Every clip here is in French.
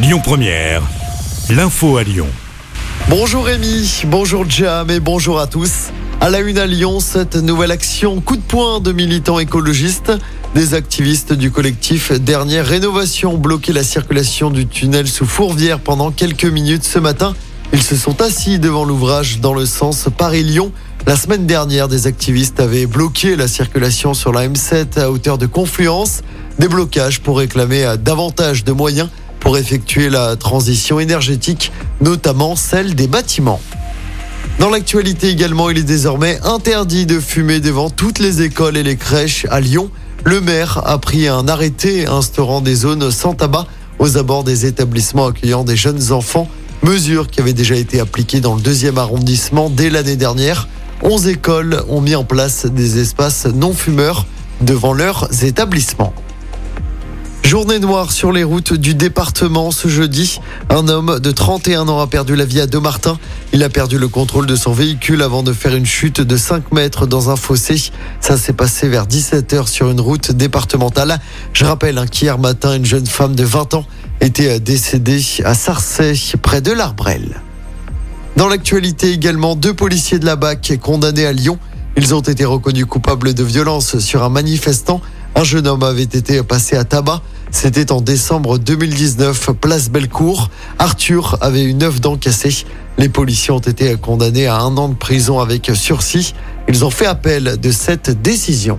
Lyon Première, l'info à Lyon. Bonjour Rémi, bonjour Jam et bonjour à tous. À la une à Lyon, cette nouvelle action coup de poing de militants écologistes. Des activistes du collectif Dernière Rénovation ont bloqué la circulation du tunnel sous Fourvière pendant quelques minutes ce matin. Ils se sont assis devant l'ouvrage dans le sens Paris-Lyon. La semaine dernière, des activistes avaient bloqué la circulation sur la M7 à hauteur de Confluence. Des blocages pour réclamer davantage de moyens pour effectuer la transition énergétique, notamment celle des bâtiments. Dans l'actualité également, il est désormais interdit de fumer devant toutes les écoles et les crèches à Lyon. Le maire a pris un arrêté instaurant des zones sans tabac aux abords des établissements accueillant des jeunes enfants, mesure qui avait déjà été appliquée dans le deuxième arrondissement dès l'année dernière. 11 écoles ont mis en place des espaces non fumeurs devant leurs établissements. Journée noire sur les routes du département ce jeudi. Un homme de 31 ans a perdu la vie à Domartin. Il a perdu le contrôle de son véhicule avant de faire une chute de 5 mètres dans un fossé. Ça s'est passé vers 17h sur une route départementale. Je rappelle hein, qu'hier matin, une jeune femme de 20 ans était décédée à Sarcey, près de l'Arbrel. Dans l'actualité également, deux policiers de la BAC condamnés à Lyon. Ils ont été reconnus coupables de violence sur un manifestant. Un jeune homme avait été passé à tabac. C'était en décembre 2019, place Bellecour. Arthur avait eu neuf dents cassées. Les policiers ont été condamnés à un an de prison avec sursis. Ils ont fait appel de cette décision.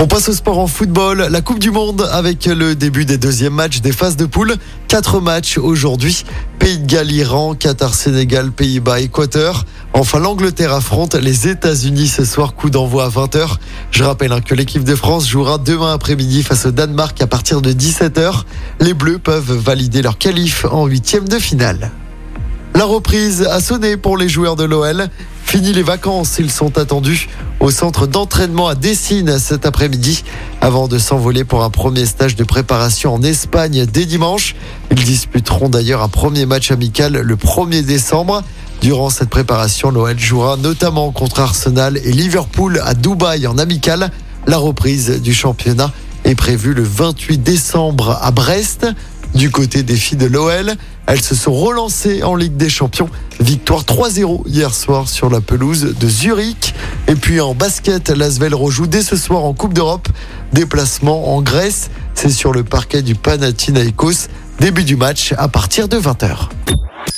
On passe au sport en football. La Coupe du Monde avec le début des deuxièmes matchs des phases de poule. Quatre matchs aujourd'hui. Pays de Galles, Iran, Qatar, Sénégal, Pays-Bas, Équateur. Enfin, l'Angleterre affronte les États-Unis ce soir, coup d'envoi à 20h. Je rappelle hein, que l'équipe de France jouera demain après-midi face au Danemark à partir de 17h. Les Bleus peuvent valider leur qualif en huitième de finale. La reprise a sonné pour les joueurs de l'OL. Fini les vacances, ils sont attendus au centre d'entraînement à Dessine cet après-midi avant de s'envoler pour un premier stage de préparation en Espagne dès dimanche. Ils disputeront d'ailleurs un premier match amical le 1er décembre. Durant cette préparation, l'OL jouera notamment contre Arsenal et Liverpool à Dubaï en amical. La reprise du championnat est prévue le 28 décembre à Brest. Du côté des filles de l'OL, elles se sont relancées en Ligue des Champions. Victoire 3-0 hier soir sur la pelouse de Zurich. Et puis en basket, l'Asvel rejoue dès ce soir en Coupe d'Europe. Déplacement en Grèce, c'est sur le parquet du Panathinaikos. Début du match à partir de 20h.